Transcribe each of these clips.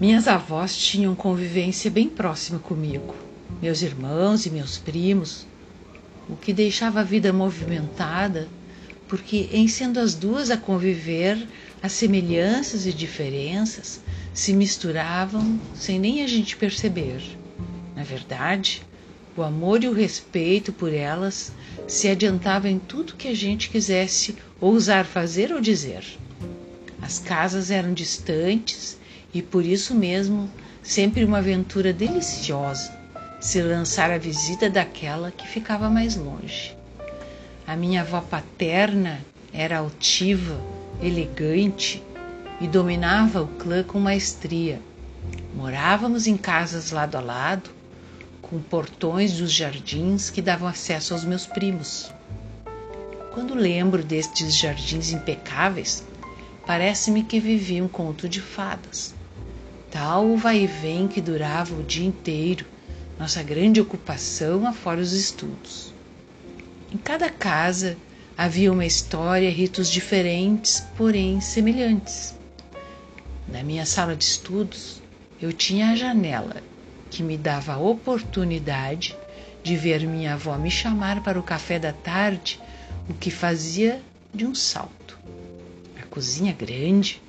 Minhas avós tinham convivência bem próxima comigo, meus irmãos e meus primos, o que deixava a vida movimentada, porque em sendo as duas a conviver, as semelhanças e diferenças se misturavam sem nem a gente perceber. Na verdade, o amor e o respeito por elas se adiantavam em tudo que a gente quisesse ousar fazer ou dizer. As casas eram distantes e por isso mesmo sempre uma aventura deliciosa se lançar à visita daquela que ficava mais longe. A minha avó paterna era altiva, elegante e dominava o clã com maestria. Morávamos em casas lado a lado, com portões dos jardins que davam acesso aos meus primos. Quando lembro destes jardins impecáveis, parece-me que vivi um conto de fadas. Tal o vai e vem que durava o dia inteiro, nossa grande ocupação afora os estudos. Em cada casa havia uma história e ritos diferentes, porém semelhantes. Na minha sala de estudos, eu tinha a janela que me dava a oportunidade de ver minha avó me chamar para o café da tarde, o que fazia de um salto. A cozinha grande,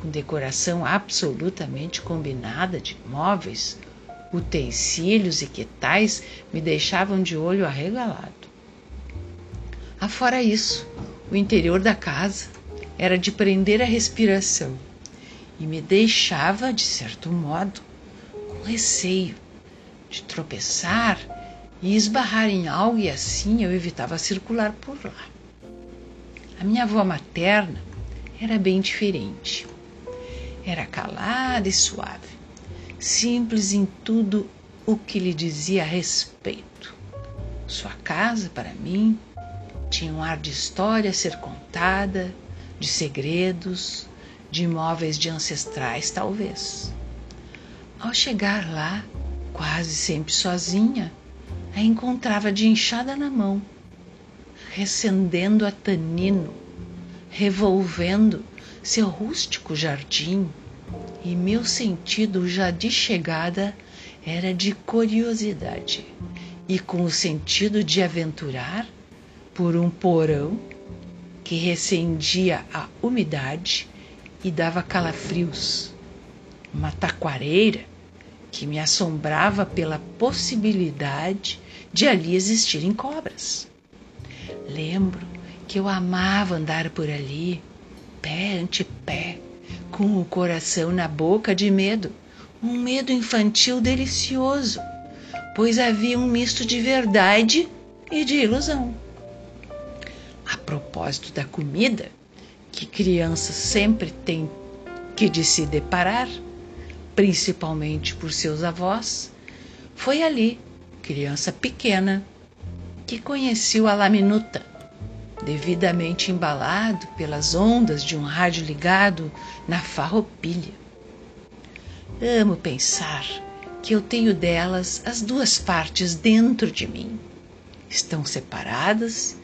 com decoração absolutamente combinada de móveis, utensílios e que tais me deixavam de olho arregalado. Afora isso, o interior da casa era de prender a respiração e me deixava, de certo modo, com receio de tropeçar e esbarrar em algo e assim eu evitava circular por lá. A minha avó materna era bem diferente. Era calada e suave, simples em tudo o que lhe dizia a respeito. Sua casa, para mim, tinha um ar de história a ser contada, de segredos, de imóveis de ancestrais, talvez. Ao chegar lá, quase sempre sozinha, a encontrava de enxada na mão, recendendo a tanino, revolvendo seu rústico jardim, e meu sentido já de chegada era de curiosidade, e com o sentido de aventurar por um porão que recendia a umidade e dava calafrios, uma taquareira que me assombrava pela possibilidade de ali existirem cobras. Lembro que eu amava andar por ali, pé ante pé, com o coração na boca de medo, um medo infantil delicioso, pois havia um misto de verdade e de ilusão. A propósito da comida, que criança sempre tem que de se deparar, principalmente por seus avós, foi ali, criança pequena, que conheceu a laminuta, devidamente embalado pelas ondas de um rádio ligado na farroupilha. Amo pensar que eu tenho delas as duas partes dentro de mim. Estão separadas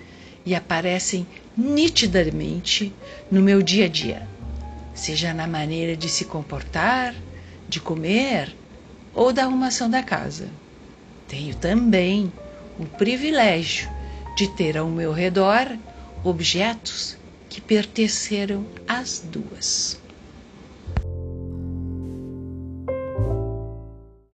e aparecem nitidamente no meu dia a dia, seja na maneira de se comportar, de comer ou da arrumação da casa. Tenho também o privilégio de ter ao meu redor objetos que pertenceram às duas.